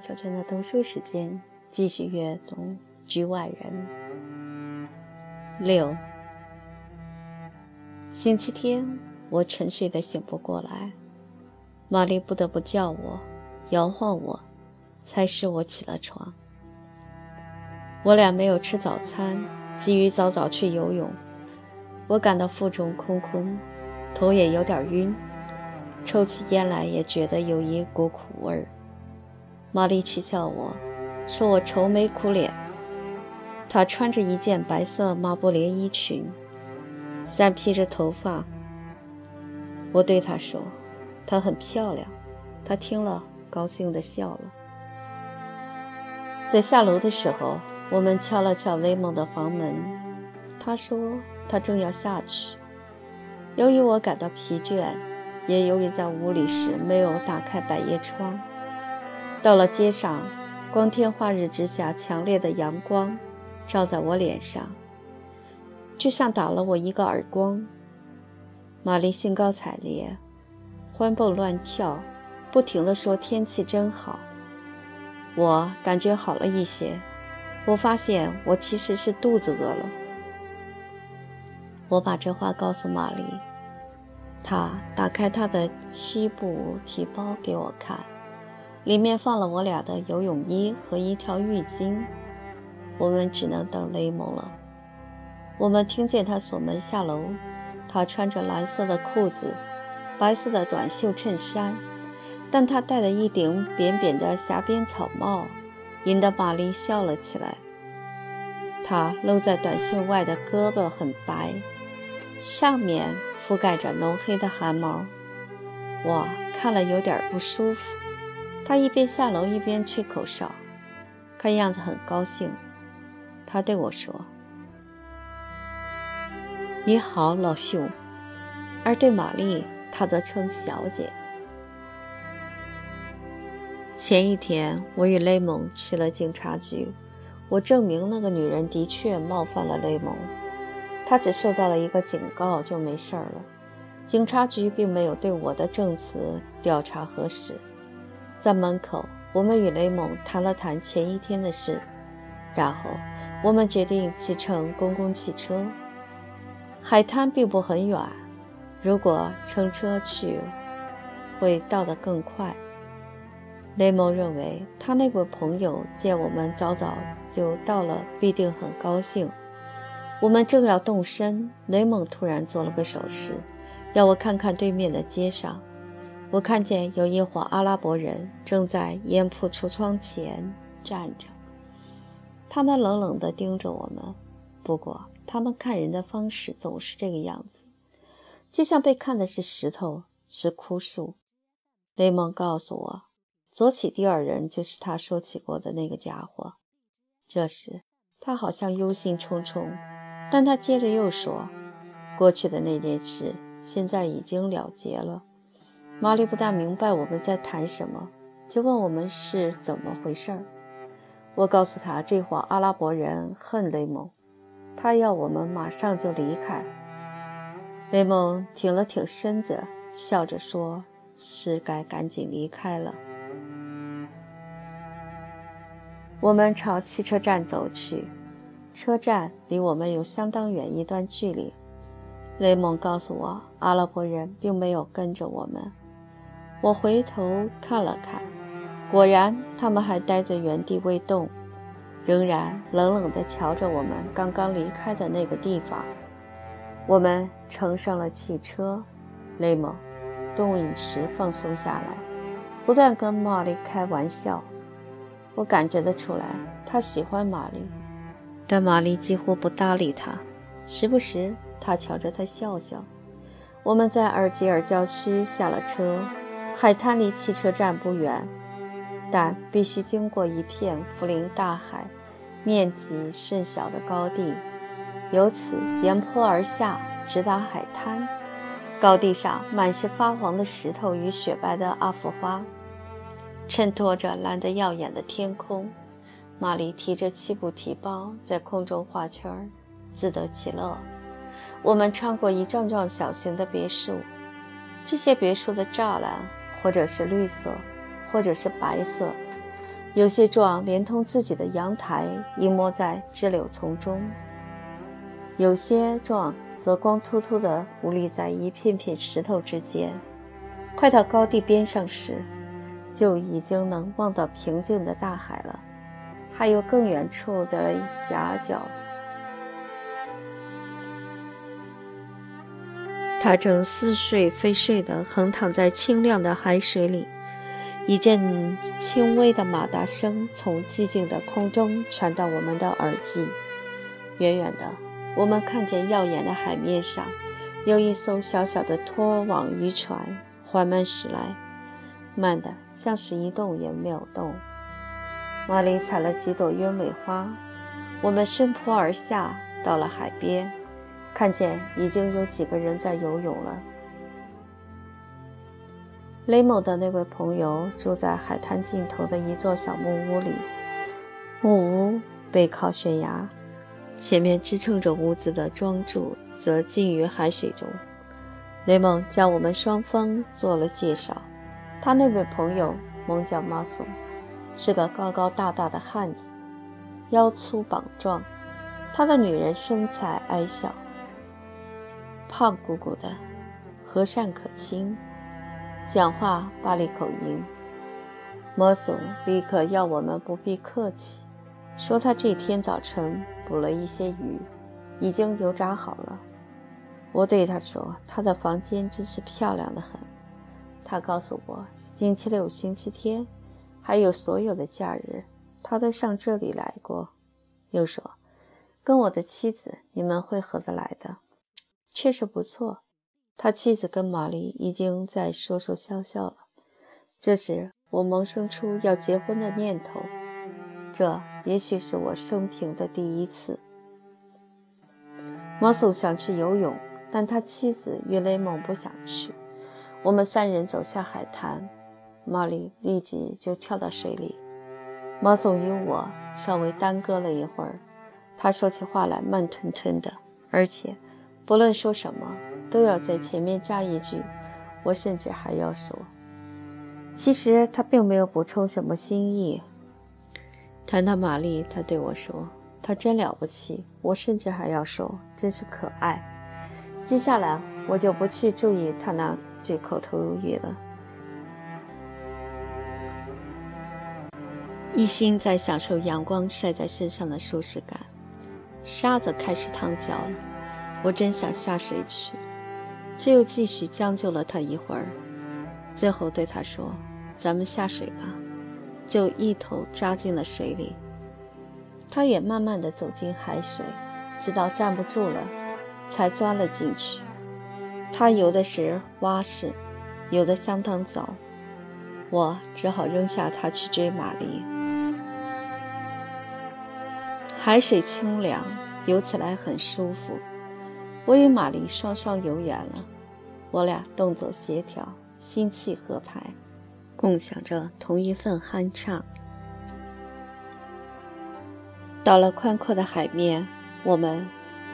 小镇的读书时间，继续阅读《局外人》六。星期天，我沉睡的醒不过来，玛丽不得不叫我，摇晃我，才使我起了床。我俩没有吃早餐，急于早早去游泳。我感到腹中空空，头也有点晕，抽起烟来也觉得有一股苦味儿。玛丽取笑我，说我愁眉苦脸。她穿着一件白色麻布连衣裙，散披着头发。我对她说：“她很漂亮。”她听了，高兴地笑了。在下楼的时候，我们敲了敲雷蒙的房门。他说他正要下去。由于我感到疲倦，也由于在屋里时没有打开百叶窗。到了街上，光天化日之下，强烈的阳光照在我脸上，就像打了我一个耳光。玛丽兴高采烈，欢蹦乱跳，不停地说：“天气真好。”我感觉好了一些，我发现我其实是肚子饿了。我把这话告诉玛丽，她打开她的西部提包给我看。里面放了我俩的游泳衣和一条浴巾，我们只能等雷蒙了。我们听见他锁门下楼，他穿着蓝色的裤子，白色的短袖衬衫，但他戴了一顶扁扁的狭边草帽，引得玛丽笑了起来。他露在短袖外的胳膊很白，上面覆盖着浓黑的汗毛，我看了有点不舒服。他一边下楼一边吹口哨，看样子很高兴。他对我说：“你好，老兄。”而对玛丽，他则称小姐。前一天，我与雷蒙去了警察局，我证明那个女人的确冒犯了雷蒙，她只受到了一个警告就没事了。警察局并没有对我的证词调查核实。在门口，我们与雷蒙谈了谈前一天的事，然后我们决定去乘公共汽车。海滩并不很远，如果乘车去，会到得更快。雷蒙认为他那位朋友见我们早早就到了，必定很高兴。我们正要动身，雷蒙突然做了个手势，要我看看对面的街上。我看见有一伙阿拉伯人正在烟铺橱窗前站着，他们冷冷地盯着我们。不过，他们看人的方式总是这个样子，就像被看的是石头，是枯树。雷蒙告诉我，左起第二人就是他说起过的那个家伙。这时，他好像忧心忡忡，但他接着又说：“过去的那件事，现在已经了结了。”玛丽不大明白我们在谈什么，就问我们是怎么回事儿。我告诉他，这伙阿拉伯人恨雷蒙，他要我们马上就离开。雷蒙挺了挺身子，笑着说：“是该赶紧离开了。”我们朝汽车站走去，车站离我们有相当远一段距离。雷蒙告诉我，阿拉伯人并没有跟着我们。我回头看了看，果然，他们还待在原地未动，仍然冷冷地瞧着我们刚刚离开的那个地方。我们乘上了汽车，雷蒙动饮时放松下来，不断跟玛丽开玩笑。我感觉得出来，他喜欢玛丽，但玛丽几乎不搭理他。时不时，他瞧着他笑笑。我们在尔吉尔郊区下了车。海滩离汽车站不远，但必须经过一片福林大海、面积甚小的高地，由此沿坡而下，直达海滩。高地上满是发黄的石头与雪白的阿芙花，衬托着蓝得耀眼的天空。玛丽提着七步提包在空中画圈，自得其乐。我们穿过一幢幢小型的别墅，这些别墅的栅栏。或者是绿色，或者是白色，有些状连同自己的阳台隐没在枝柳丛中，有些状则光秃秃地兀立在一片片石头之间。快到高地边上时，就已经能望到平静的大海了，还有更远处的夹角。他正似睡非睡地横躺在清亮的海水里。一阵轻微的马达声从寂静的空中传到我们的耳际。远远的，我们看见耀眼的海面上有一艘小小的拖网渔船缓慢驶来，慢的像是一动也没有动。玛丽采了几朵鸢尾花，我们顺坡而下，到了海边，看见已经有几个人在游泳了。雷蒙的那位朋友住在海滩尽头的一座小木屋里，木屋背靠悬崖，前面支撑着屋子的桩柱则浸于海水中。雷蒙将我们双方做了介绍，他那位朋友名叫马松，是个高高大大的汉子，腰粗膀壮；他的女人身材矮小，胖鼓鼓的，和善可亲。讲话巴黎口音，莫总立刻要我们不必客气，说他这天早晨捕了一些鱼，已经油炸好了。我对他说，他的房间真是漂亮的很。他告诉我，星期六、星期天，还有所有的假日，他都上这里来过。又说，跟我的妻子你们会合得来的，确实不错。他妻子跟玛丽已经在说说笑笑了。这时，我萌生出要结婚的念头，这也许是我生平的第一次。马祖想去游泳，但他妻子与雷蒙不想去。我们三人走下海滩，玛丽立即就跳到水里。马总与我稍微耽搁了一会儿，他说起话来慢吞吞的，而且不论说什么。都要在前面加一句，我甚至还要说，其实他并没有补充什么新意。谈到玛丽，他对我说：“她真了不起。”我甚至还要说：“真是可爱。”接下来我就不去注意他那句口头语了，一心在享受阳光晒在身上的舒适感。沙子开始烫脚了，我真想下水去。却又继续将就了他一会儿，最后对他说：“咱们下水吧。”就一头扎进了水里。他也慢慢地走进海水，直到站不住了，才钻了进去。他游的是蛙式，游得相当早，我只好扔下他去追玛丽。海水清凉，游起来很舒服。我与玛丽双双游远了，我俩动作协调，心气合拍，共享着同一份酣畅。到了宽阔的海面，我们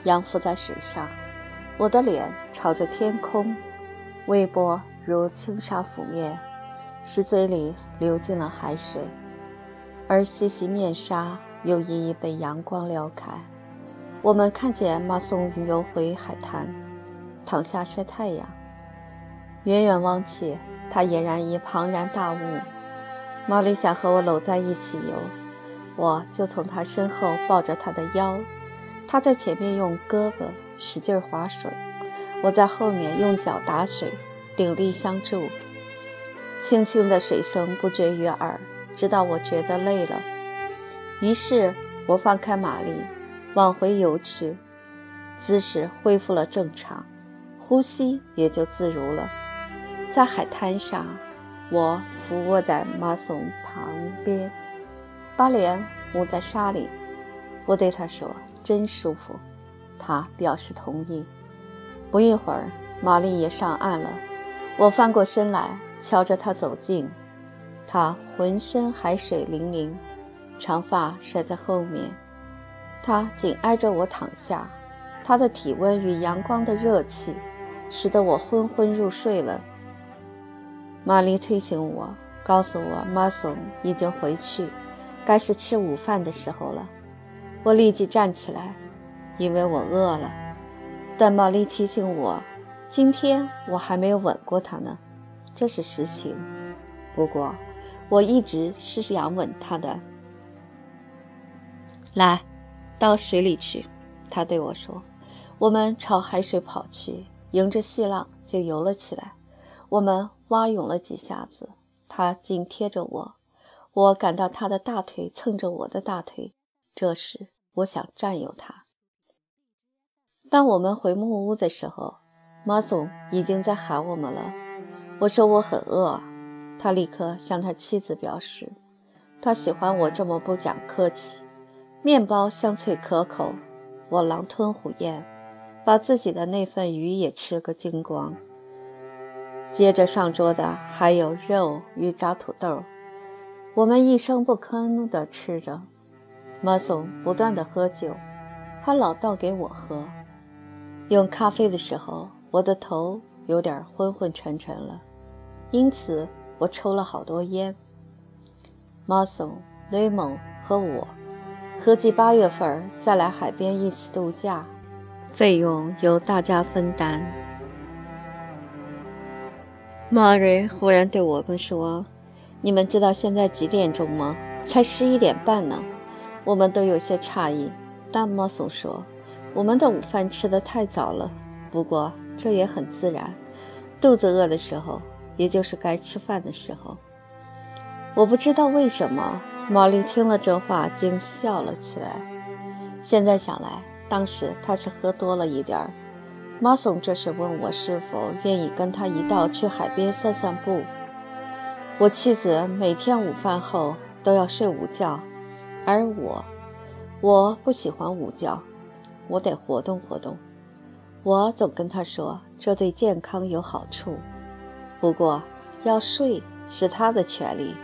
仰浮在水上，我的脸朝着天空，微波如轻纱拂面，使嘴里流进了海水，而细细面纱又一一被阳光撩开。我们看见马松游回海滩，躺下晒太阳。远远望去，他俨然一庞然大物。玛丽想和我搂在一起游，我就从他身后抱着他的腰。他在前面用胳膊使劲划水，我在后面用脚打水，鼎力相助。轻轻的水声不绝于耳，直到我觉得累了。于是我放开玛丽。往回游去，姿势恢复了正常，呼吸也就自如了。在海滩上，我俯卧在马松旁边，把脸捂在沙里。我对他说：“真舒服。”他表示同意。不一会儿，玛丽也上岸了。我翻过身来，瞧着她走近。她浑身海水淋淋，长发甩在后面。他紧挨着我躺下，他的体温与阳光的热气，使得我昏昏入睡了。玛丽推醒我，告诉我马松已经回去，该是吃午饭的时候了。我立即站起来，因为我饿了。但玛丽提醒我，今天我还没有吻过他呢，这是实情。不过，我一直是想吻他的。来，到水里去，他对我说。我们朝海水跑去，迎着细浪就游了起来。我们蛙泳了几下子，他紧贴着我，我感到他的大腿蹭着我的大腿。这时，我想占有他。当我们回木屋的时候，马总已经在喊我们了。我说我很饿，他立刻向他妻子表示，他喜欢我这么不讲客气。面包香脆可口，我狼吞虎咽。把自己的那份鱼也吃个精光。接着上桌的还有肉与炸土豆，我们一声不吭地吃着。马松不断地喝酒，他老倒给我喝。用咖啡的时候，我的头有点昏昏沉沉了，因此我抽了好多烟。马松、雷蒙和我合计八月份再来海边一起度假。费用由大家分担。马瑞忽然对我们说：“你们知道现在几点钟吗？才十一点半呢。”我们都有些诧异，但莫松说：“我们的午饭吃得太早了。不过这也很自然，肚子饿的时候，也就是该吃饭的时候。”我不知道为什么，玛丽听了这话竟笑了起来。现在想来。当时他是喝多了一点儿。马松这时问我是否愿意跟他一道去海边散散步。我妻子每天午饭后都要睡午觉，而我，我不喜欢午觉，我得活动活动。我总跟他说这对健康有好处。不过要睡是他的权利。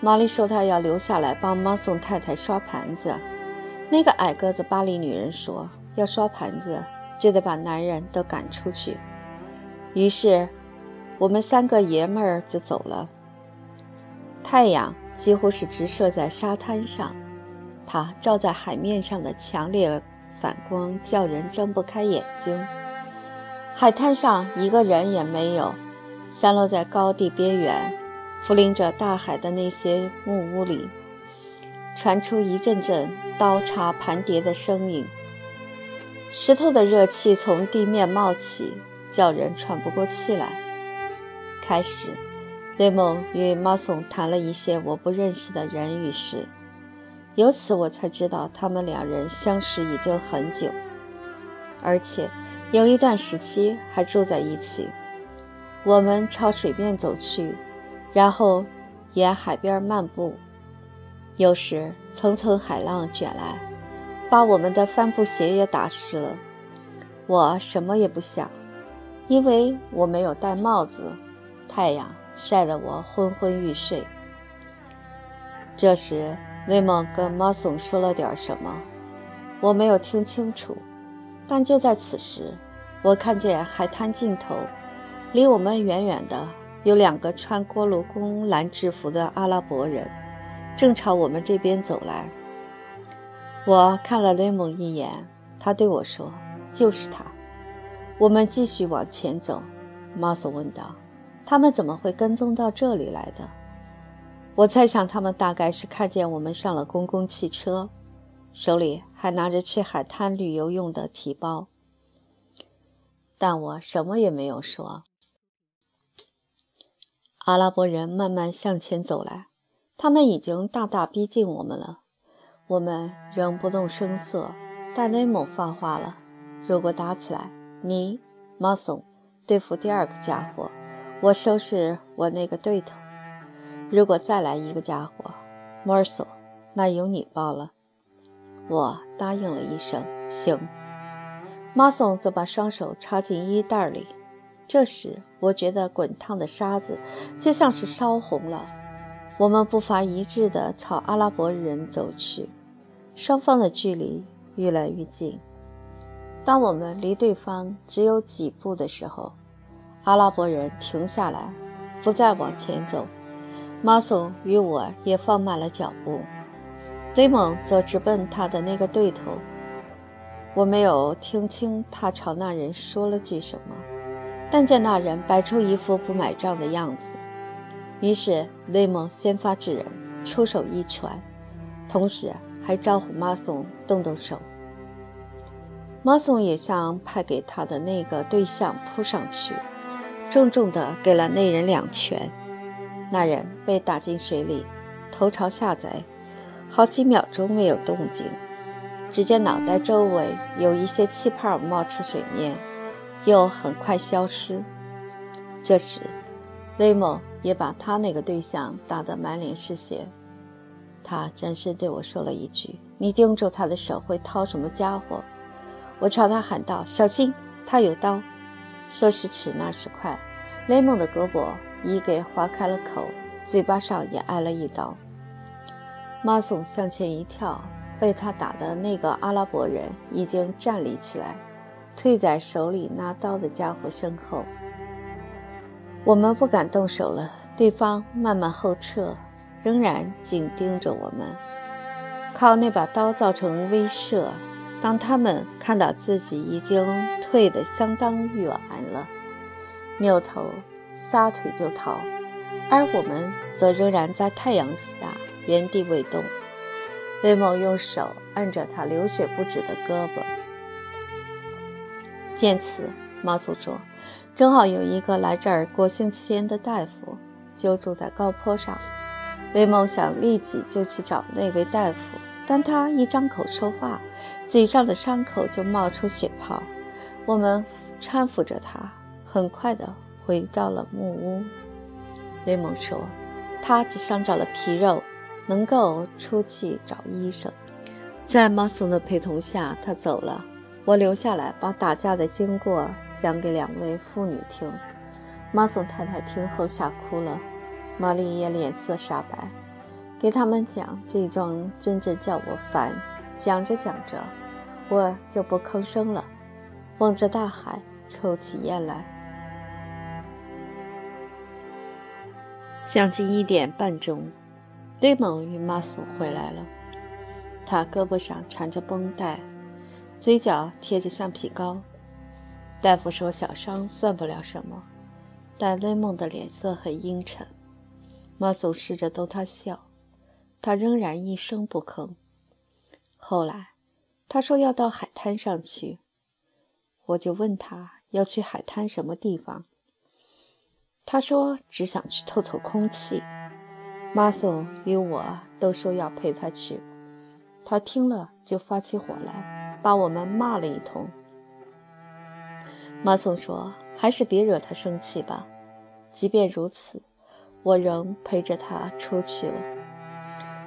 玛丽说她要留下来帮马松太太刷盘子。那个矮个子巴黎女人说：“要刷盘子，就得把男人都赶出去。”于是，我们三个爷们儿就走了。太阳几乎是直射在沙滩上，它照在海面上的强烈反光叫人睁不开眼睛。海滩上一个人也没有，散落在高地边缘、俯临着大海的那些木屋里。传出一阵阵刀叉盘碟的声音，石头的热气从地面冒起，叫人喘不过气来。开始，雷蒙与马松谈了一些我不认识的人与事，由此我才知道他们两人相识已经很久，而且有一段时期还住在一起。我们朝水面走去，然后沿海边漫步。有时层层海浪卷来，把我们的帆布鞋也打湿了。我什么也不想，因为我没有戴帽子，太阳晒得我昏昏欲睡。这时，内蒙跟马松说了点什么，我没有听清楚。但就在此时，我看见海滩尽头，离我们远远的有两个穿锅炉工蓝制服的阿拉伯人。正朝我们这边走来，我看了雷蒙一眼，他对我说：“就是他。”我们继续往前走。马索问道：“他们怎么会跟踪到这里来的？”我猜想他们大概是看见我们上了公共汽车，手里还拿着去海滩旅游用的提包。但我什么也没有说。阿拉伯人慢慢向前走来。他们已经大大逼近我们了，我们仍不动声色。但雷蒙发话了：“如果打起来，你马松对付第二个家伙，我收拾我那个对头；如果再来一个家伙，莫尔索，那由你报了。”我答应了一声：“行。”马松则把双手插进衣袋里。这时，我觉得滚烫的沙子就像是烧红了。我们步伐一致地朝阿拉伯人走去，双方的距离越来越近。当我们离对方只有几步的时候，阿拉伯人停下来，不再往前走，马松与我也放慢了脚步，雷蒙则直奔他的那个对头。我没有听清他朝那人说了句什么，但见那人摆出一副不买账的样子。于是雷蒙先发制人，出手一拳，同时还招呼马松动动手。马松也向派给他的那个对象扑上去，重重地给了那人两拳。那人被打进水里，头朝下栽，好几秒钟没有动静。只见脑袋周围有一些气泡冒出水面，又很快消失。这时，雷蒙也把他那个对象打得满脸是血。他转身对我说了一句：“你盯住他的手，会掏什么家伙？”我朝他喊道：“小心，他有刀。”说时迟，那时快，雷蒙的胳膊已给划开了口，嘴巴上也挨了一刀。马总向前一跳。被他打的那个阿拉伯人已经站立起来，退在手里拿刀的家伙身后。我们不敢动手了，对方慢慢后撤，仍然紧盯着我们，靠那把刀造成威慑。当他们看到自己已经退得相当远了，扭头撒腿就逃，而我们则仍然在太阳下原地未动。雷蒙用手按着他流血不止的胳膊。见此，马祖说：“正好有一个来这儿过星期天的大夫，就住在高坡上。”雷蒙想立即就去找那位大夫，但他一张口说话，嘴上的伤口就冒出血泡。我们搀扶着他，很快地回到了木屋。雷蒙说：“他只伤着了皮肉。”能够出去找医生，在马祖的陪同下，他走了。我留下来把打架的经过讲给两位妇女听。马松太太听后吓哭了，玛丽也脸色煞白。给他们讲这桩，真正叫我烦。讲着讲着，我就不吭声了，望着大海，抽起烟来。将近一点半钟。雷蒙与马索回来了，他胳膊上缠着绷带，嘴角贴着橡皮膏。大夫说小伤算不了什么，但雷蒙的脸色很阴沉。马总试着逗他笑，他仍然一声不吭。后来，他说要到海滩上去，我就问他要去海滩什么地方。他说只想去透透空气。马总与我都说要陪他去，他听了就发起火来，把我们骂了一通。马松说：“还是别惹他生气吧。”即便如此，我仍陪着他出去了。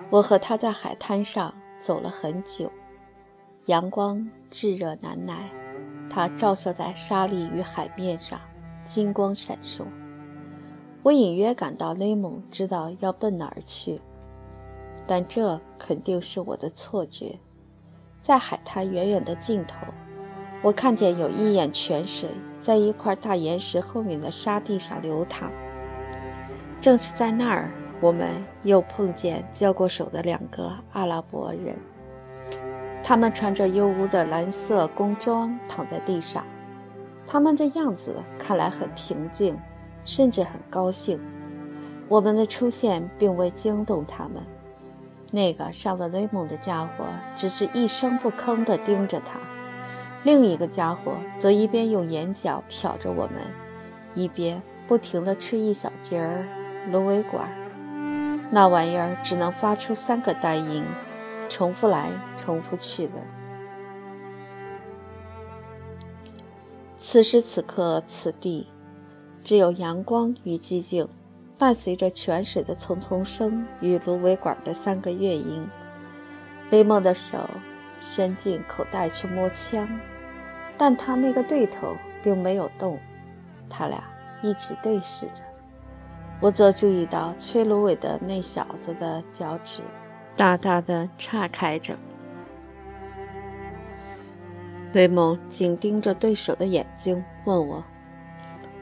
我和他在海滩上走了很久，阳光炙热难耐，它照射在沙砾与海面上，金光闪烁。我隐约感到雷蒙知道要奔哪儿去，但这肯定是我的错觉。在海滩远远的尽头，我看见有一眼泉水在一块大岩石后面的沙地上流淌。正是在那儿，我们又碰见交过手的两个阿拉伯人。他们穿着幽污的蓝色工装，躺在地上，他们的样子看来很平静。甚至很高兴，我们的出现并未惊动他们。那个上了雷蒙的家伙只是一声不吭地盯着他，另一个家伙则一边用眼角瞟着我们，一边不停地吃一小截儿芦苇管。那玩意儿只能发出三个单音，重复来重复去的。此时此刻，此地。只有阳光与寂静，伴随着泉水的淙淙声与芦苇管的三个乐音。雷蒙的手伸进口袋去摸枪，但他那个对头并没有动，他俩一直对视着。我则注意到吹芦苇的那小子的脚趾大大的岔开着。雷蒙紧盯着对手的眼睛，问我。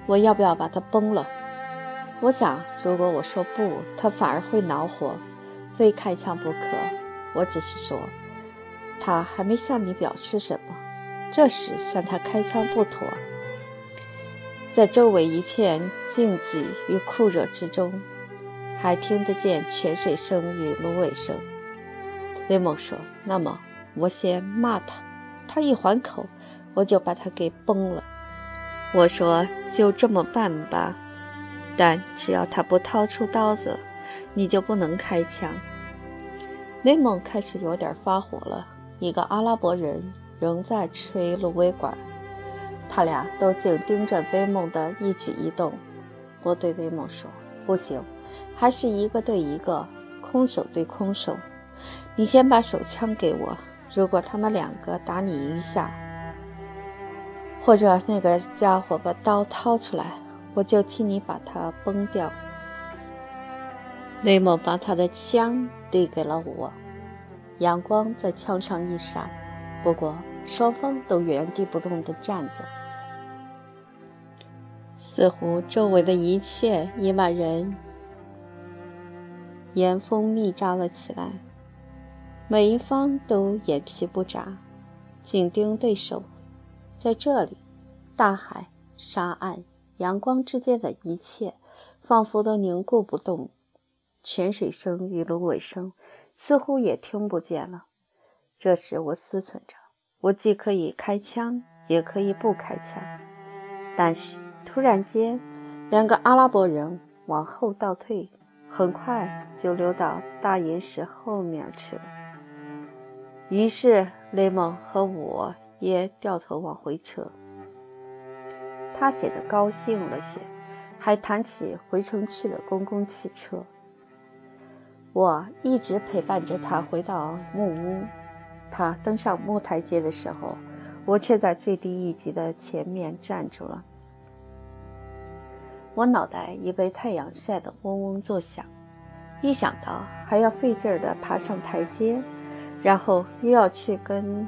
我要不要把它崩了？我想，如果我说不，他反而会恼火，非开枪不可。我只是说，他还没向你表示什么，这时向他开枪不妥。在周围一片静寂与酷热之中，还听得见泉水声与芦苇声。雷蒙说：“那么，我先骂他，他一还口，我就把他给崩了。”我说：“就这么办吧。”但只要他不掏出刀子，你就不能开枪。雷蒙开始有点发火了。一个阿拉伯人仍在吹芦苇管，他俩都紧盯着雷蒙的一举一动。我对雷蒙说：“不行，还是一个对一个，空手对空手。你先把手枪给我。如果他们两个打你一下，或者那个家伙把刀掏出来。”我就替你把它崩掉。雷蒙把他的枪递给了我，阳光在枪上一闪，不过双方都原地不动地站着，似乎周围的一切已把人严封密扎了起来，每一方都眼皮不眨，紧盯对手。在这里，大海、沙岸。阳光之间的一切，仿佛都凝固不动。泉水声与芦苇声似乎也听不见了。这时，我思忖着：我既可以开枪，也可以不开枪。但是，突然间，两个阿拉伯人往后倒退，很快就溜到大岩石后面去了。于是，雷蒙和我也掉头往回撤。他显得高兴了些，还谈起回城去的公共汽车。我一直陪伴着他回到木屋。他登上木台阶的时候，我却在最低一级的前面站住了。我脑袋已被太阳晒得嗡嗡作响，一想到还要费劲儿地爬上台阶，然后又要去跟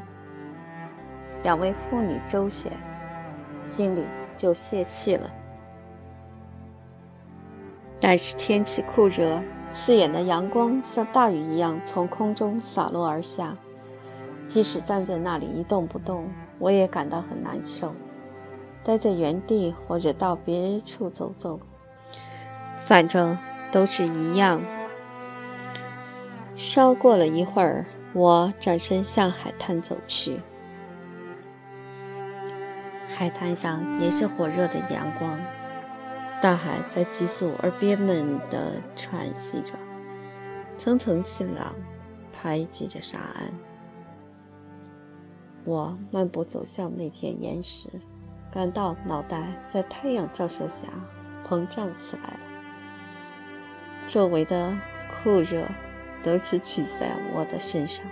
两位妇女周旋，心里……就泄气了。但是天气酷热，刺眼的阳光像大雨一样从空中洒落而下。即使站在那里一动不动，我也感到很难受。待在原地或者到别处走走，反正都是一样。稍过了一会儿，我转身向海滩走去。海滩上也是火热的阳光，大海在急速而憋闷地喘息着，层层细浪排挤着沙岸。我漫步走向那片岩石，感到脑袋在太阳照射下膨胀起来了，周围的酷热都是取在我的身上，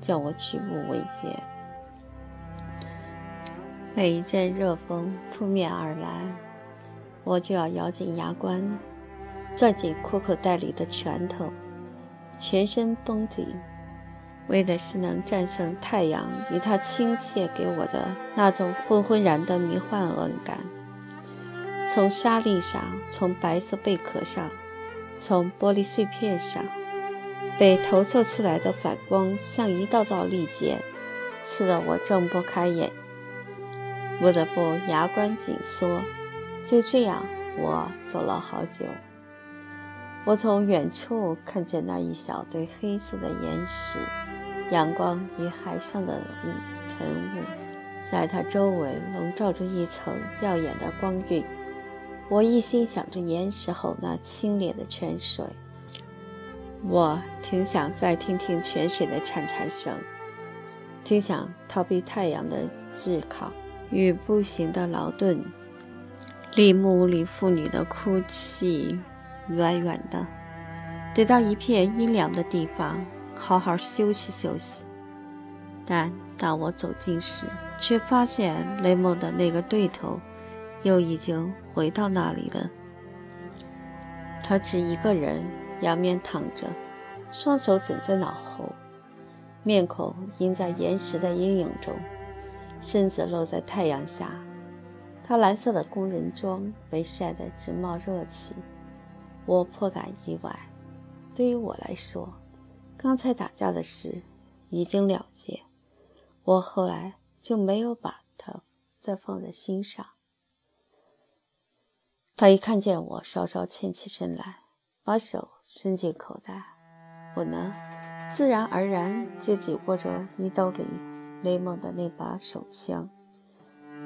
叫我举步维艰。每一阵热风扑面而来，我就要咬紧牙关，攥紧裤口袋里的拳头，全身绷紧，为的是能战胜太阳与它倾泻给我的那种昏昏然的迷幻冷感。从沙砾上，从白色贝壳上，从玻璃碎片上，被投射出来的反光像一道道利剑，刺得我睁不开眼。不得不牙关紧缩，就这样，我走了好久。我从远处看见那一小堆黑色的岩石，阳光与海上的晨雾，在它周围笼罩着一层耀眼的光晕。我一心想着岩石后那清冽的泉水，我挺想再听听泉水的潺潺声，挺想逃避太阳的炙烤。与步行的劳顿，离木里妇女的哭泣远远的，得到一片阴凉的地方，好好休息休息。但当我走近时，却发现雷蒙的那个对头，又已经回到那里了。他只一个人仰面躺着，双手枕在脑后，面孔映在岩石的阴影中。身子露在太阳下，他蓝色的工人装被晒得直冒热气，我颇感意外。对于我来说，刚才打架的事已经了结，我后来就没有把他再放在心上。他一看见我，稍稍欠起身来，把手伸进口袋，我呢，自然而然就紧握着衣兜里雷蒙的那把手枪。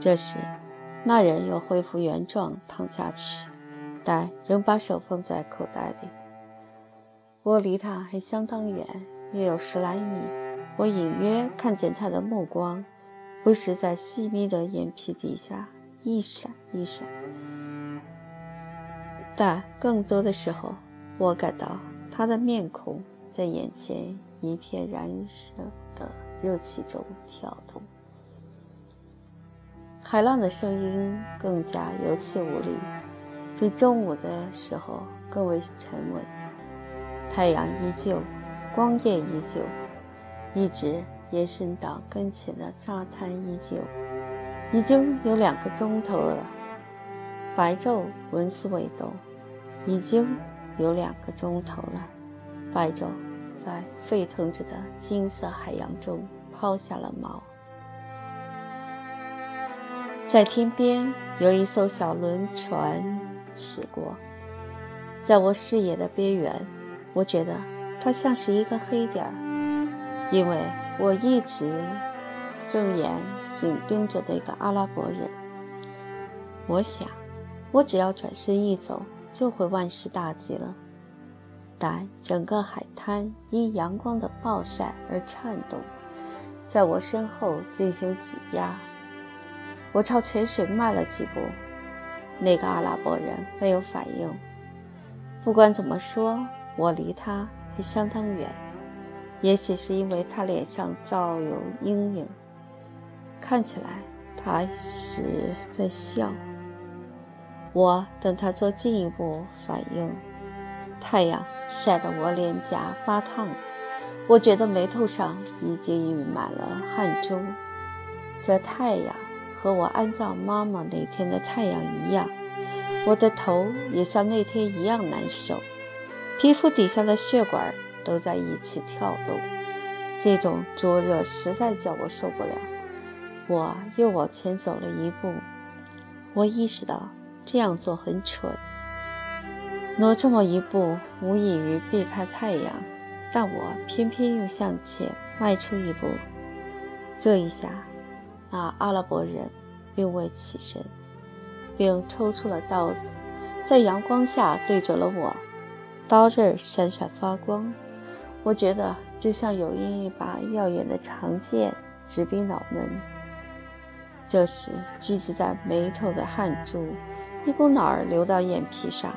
这时，那人又恢复原状，躺下去，但仍把手放在口袋里。我离他还相当远，约有十来米。我隐约看见他的目光，不时在细密的眼皮底下一闪一闪。但更多的时候，我感到他的面孔在眼前一片燃烧的热气中跳动。海浪的声音更加有气无力，比中午的时候更为沉稳。太阳依旧，光焰依旧，一直延伸到跟前的沙滩依旧。已经有两个钟头了。白昼纹丝未动，已经有两个钟头了。白昼在沸腾着的金色海洋中抛下了锚。在天边有一艘小轮船驶过，在我视野的边缘，我觉得它像是一个黑点儿，因为我一直正眼紧盯着那个阿拉伯人。我想。我只要转身一走，就会万事大吉了。但整个海滩因阳光的暴晒而颤动，在我身后进行挤压。我朝泉水迈了几步，那个阿拉伯人没有反应。不管怎么说，我离他还相当远。也许是因为他脸上照有阴影，看起来他是在笑。我等他做进一步反应，太阳晒得我脸颊发烫，我觉得眉头上已经溢满了汗珠。这太阳和我安葬妈妈那天的太阳一样，我的头也像那天一样难受，皮肤底下的血管都在一起跳动。这种灼热实在叫我受不了。我又往前走了一步，我意识到。这样做很蠢，挪这么一步无异于避开太阳，但我偏偏又向前迈出一步。这一下，那阿拉伯人并未起身，并抽出了刀子，在阳光下对准了我，刀刃闪闪发光，我觉得就像有一把耀眼的长剑直逼脑门。这时，聚集在眉头的汗珠。一股脑儿流到眼皮上，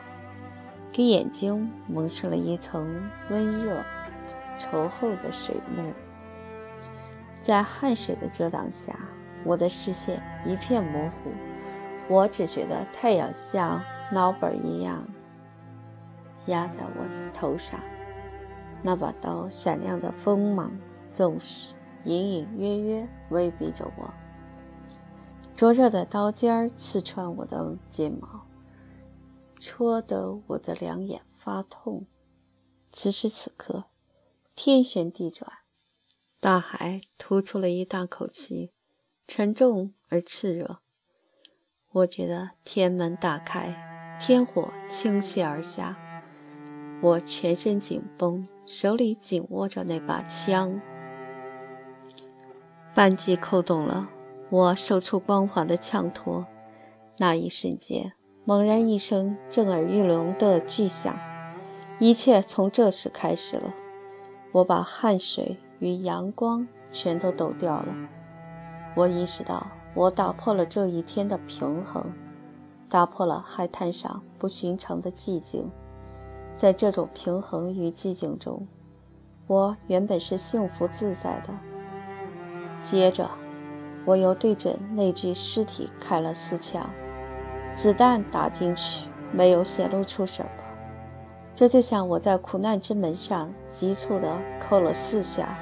给眼睛蒙上了一层温热、稠厚的水幕。在汗水的遮挡下，我的视线一片模糊。我只觉得太阳像脑本一样压在我头上，那把刀闪亮的锋芒总是隐隐约约威逼着我。灼热的刀尖儿刺穿我的睫毛，戳得我的两眼发痛。此时此刻，天旋地转，大海吐出了一大口气，沉重而炽热。我觉得天门大开，天火倾泻而下。我全身紧绷，手里紧握着那把枪，扳机扣动了。我手出光滑的枪托，那一瞬间，猛然一声震耳欲聋的巨响，一切从这时开始了。我把汗水与阳光全都抖掉了。我意识到，我打破了这一天的平衡，打破了海滩上不寻常的寂静。在这种平衡与寂静中，我原本是幸福自在的。接着。我又对准那具尸体开了四枪，子弹打进去，没有显露出什么。这就像我在苦难之门上急促地扣了四下，